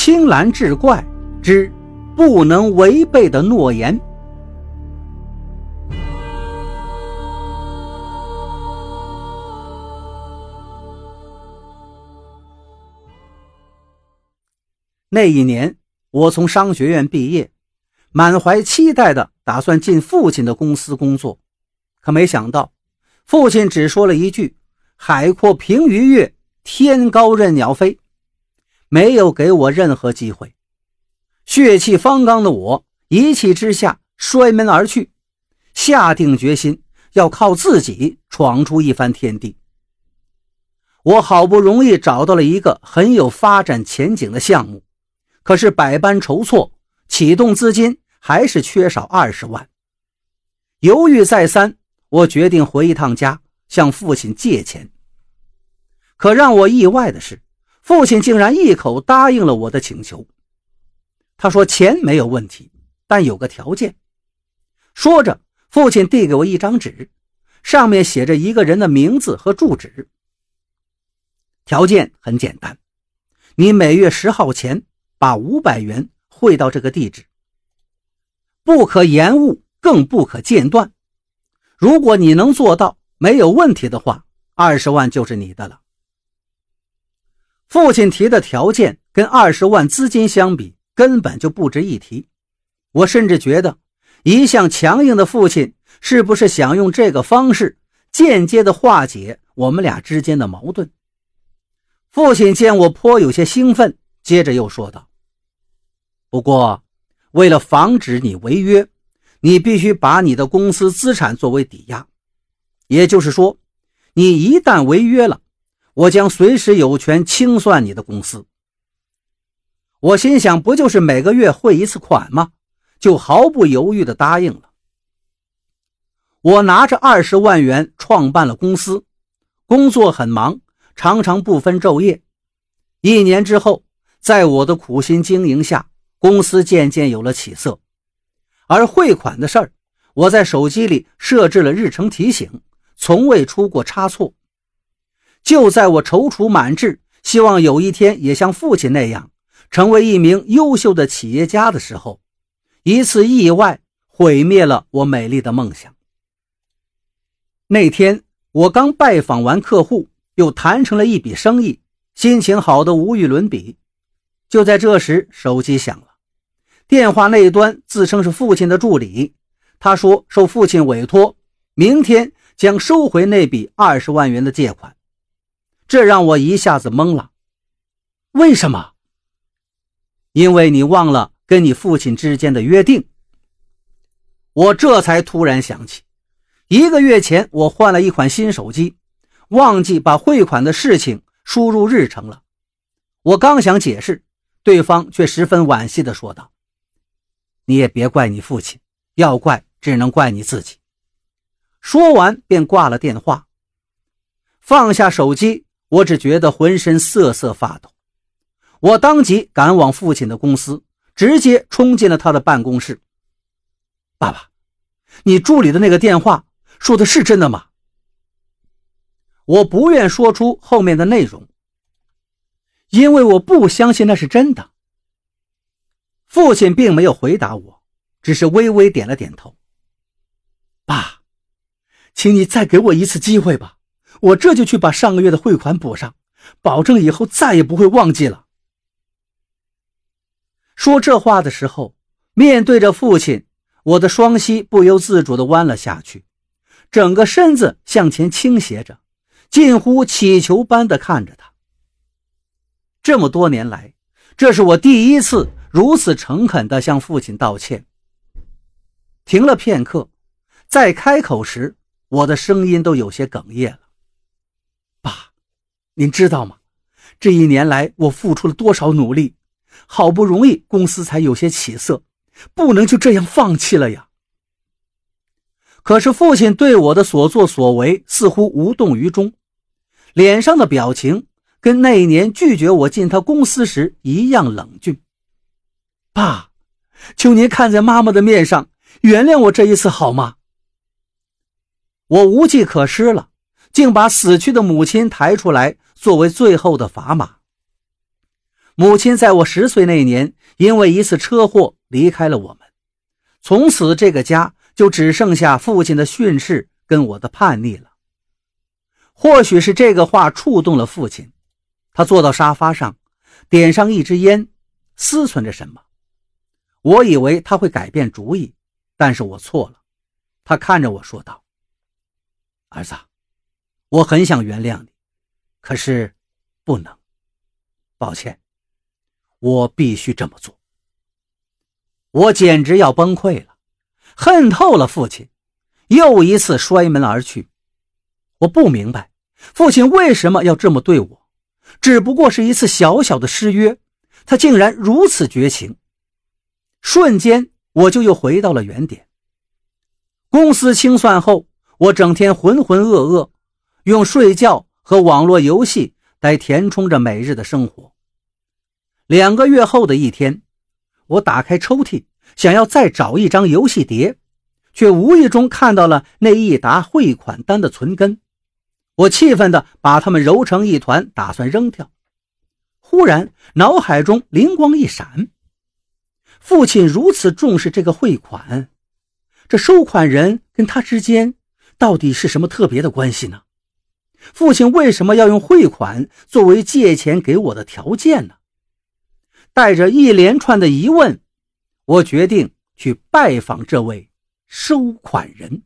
青蓝志怪之不能违背的诺言。那一年，我从商学院毕业，满怀期待的打算进父亲的公司工作，可没想到，父亲只说了一句：“海阔凭鱼跃，天高任鸟飞。”没有给我任何机会。血气方刚的我一气之下摔门而去，下定决心要靠自己闯出一番天地。我好不容易找到了一个很有发展前景的项目。可是百般筹措，启动资金还是缺少二十万。犹豫再三，我决定回一趟家，向父亲借钱。可让我意外的是，父亲竟然一口答应了我的请求。他说：“钱没有问题，但有个条件。”说着，父亲递给我一张纸，上面写着一个人的名字和住址。条件很简单，你每月十号前。把五百元汇到这个地址，不可延误，更不可间断。如果你能做到，没有问题的话，二十万就是你的了。父亲提的条件跟二十万资金相比，根本就不值一提。我甚至觉得，一向强硬的父亲是不是想用这个方式间接的化解我们俩之间的矛盾？父亲见我颇有些兴奋，接着又说道。不过，为了防止你违约，你必须把你的公司资产作为抵押。也就是说，你一旦违约了，我将随时有权清算你的公司。我心想，不就是每个月汇一次款吗？就毫不犹豫地答应了。我拿着二十万元创办了公司，工作很忙，常常不分昼夜。一年之后，在我的苦心经营下，公司渐渐有了起色，而汇款的事儿，我在手机里设置了日程提醒，从未出过差错。就在我踌躇满志，希望有一天也像父亲那样成为一名优秀的企业家的时候，一次意外毁灭了我美丽的梦想。那天我刚拜访完客户，又谈成了一笔生意，心情好的无与伦比。就在这时，手机响了。电话那端自称是父亲的助理，他说受父亲委托，明天将收回那笔二十万元的借款，这让我一下子懵了。为什么？因为你忘了跟你父亲之间的约定。我这才突然想起，一个月前我换了一款新手机，忘记把汇款的事情输入日程了。我刚想解释，对方却十分惋惜地说道。你也别怪你父亲，要怪只能怪你自己。说完便挂了电话，放下手机，我只觉得浑身瑟瑟发抖。我当即赶往父亲的公司，直接冲进了他的办公室。爸爸，你助理的那个电话说的是真的吗？我不愿说出后面的内容，因为我不相信那是真的。父亲并没有回答我，只是微微点了点头。爸，请你再给我一次机会吧，我这就去把上个月的汇款补上，保证以后再也不会忘记了。说这话的时候，面对着父亲，我的双膝不由自主地弯了下去，整个身子向前倾斜着，近乎乞求般地看着他。这么多年来，这是我第一次。如此诚恳地向父亲道歉。停了片刻，再开口时，我的声音都有些哽咽了。您知道吗？这一年来，我付出了多少努力，好不容易公司才有些起色，不能就这样放弃了呀。可是父亲对我的所作所为似乎无动于衷，脸上的表情跟那一年拒绝我进他公司时一样冷峻。爸，求您看在妈妈的面上，原谅我这一次好吗？我无计可施了，竟把死去的母亲抬出来作为最后的砝码。母亲在我十岁那年因为一次车祸离开了我们，从此这个家就只剩下父亲的训斥跟我的叛逆了。或许是这个话触动了父亲，他坐到沙发上，点上一支烟，思忖着什么。我以为他会改变主意，但是我错了。他看着我说道：“儿子，我很想原谅你，可是不能，抱歉。”我必须这么做。我简直要崩溃了，恨透了父亲，又一次摔门而去。我不明白父亲为什么要这么对我，只不过是一次小小的失约，他竟然如此绝情。瞬间，我就又回到了原点。公司清算后，我整天浑浑噩噩，用睡觉和网络游戏来填充着每日的生活。两个月后的一天，我打开抽屉，想要再找一张游戏碟，却无意中看到了那一沓汇款单的存根。我气愤地把它们揉成一团，打算扔掉。忽然，脑海中灵光一闪：父亲如此重视这个汇款，这收款人跟他之间到底是什么特别的关系呢？父亲为什么要用汇款作为借钱给我的条件呢？带着一连串的疑问，我决定去拜访这位收款人。